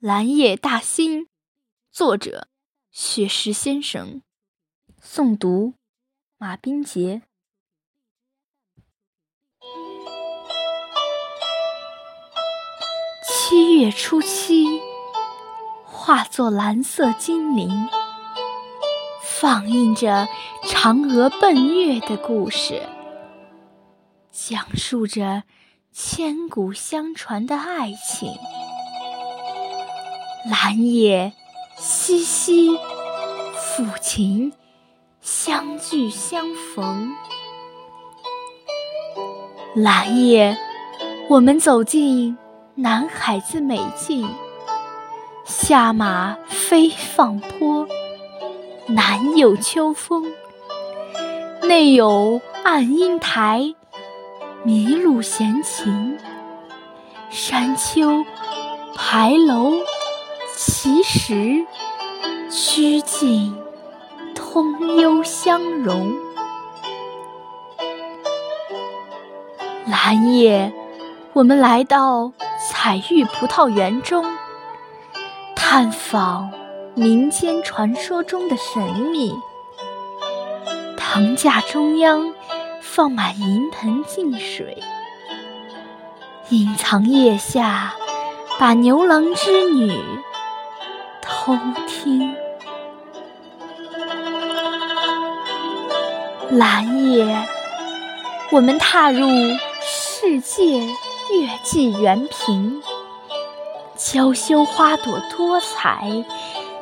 蓝夜大兴，作者雪石先生，诵读马冰杰。七月初七，化作蓝色精灵，放映着嫦娥奔月的故事，讲述着千古相传的爱情。蓝夜淅淅，抚琴相聚相逢。蓝夜，我们走进南海子美境，下马飞放坡，南有秋风，内有暗英台，麋鹿闲情，山丘牌楼。其实，曲径通幽相融。蓝夜，我们来到彩玉葡萄园中，探访民间传说中的神秘。藤架中央放满银盆净水，隐藏腋下，把牛郎织女。偷听，蓝夜，我们踏入世界月季园坪，娇羞花朵多彩，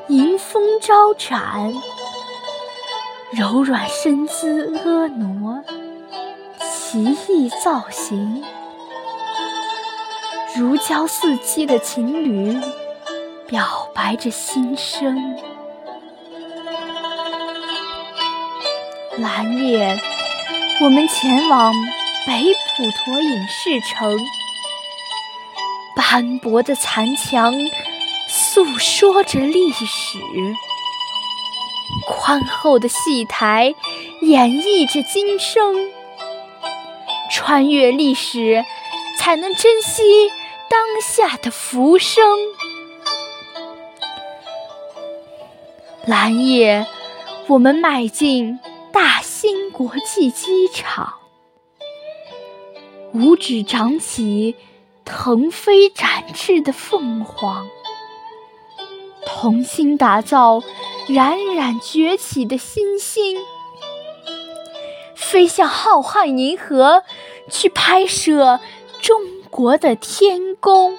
迎风招展，柔软身姿婀娜，奇异造型，如胶似漆的情侣。表白着心声。蓝夜，我们前往北普陀影视城，斑驳的残墙诉说着历史，宽厚的戏台演绎着今生。穿越历史，才能珍惜当下的浮生。蓝夜，我们迈进大兴国际机场，五指长起腾飞展翅的凤凰，同心打造冉冉崛起的新星，飞向浩瀚银河，去拍摄中国的天宫。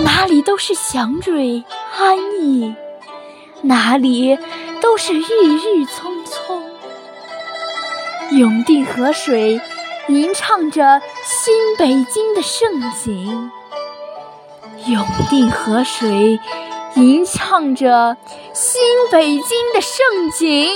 哪里都是祥瑞安逸，哪里都是郁郁葱葱。永定河水吟唱着新北京的盛景，永定河水吟唱着新北京的盛景。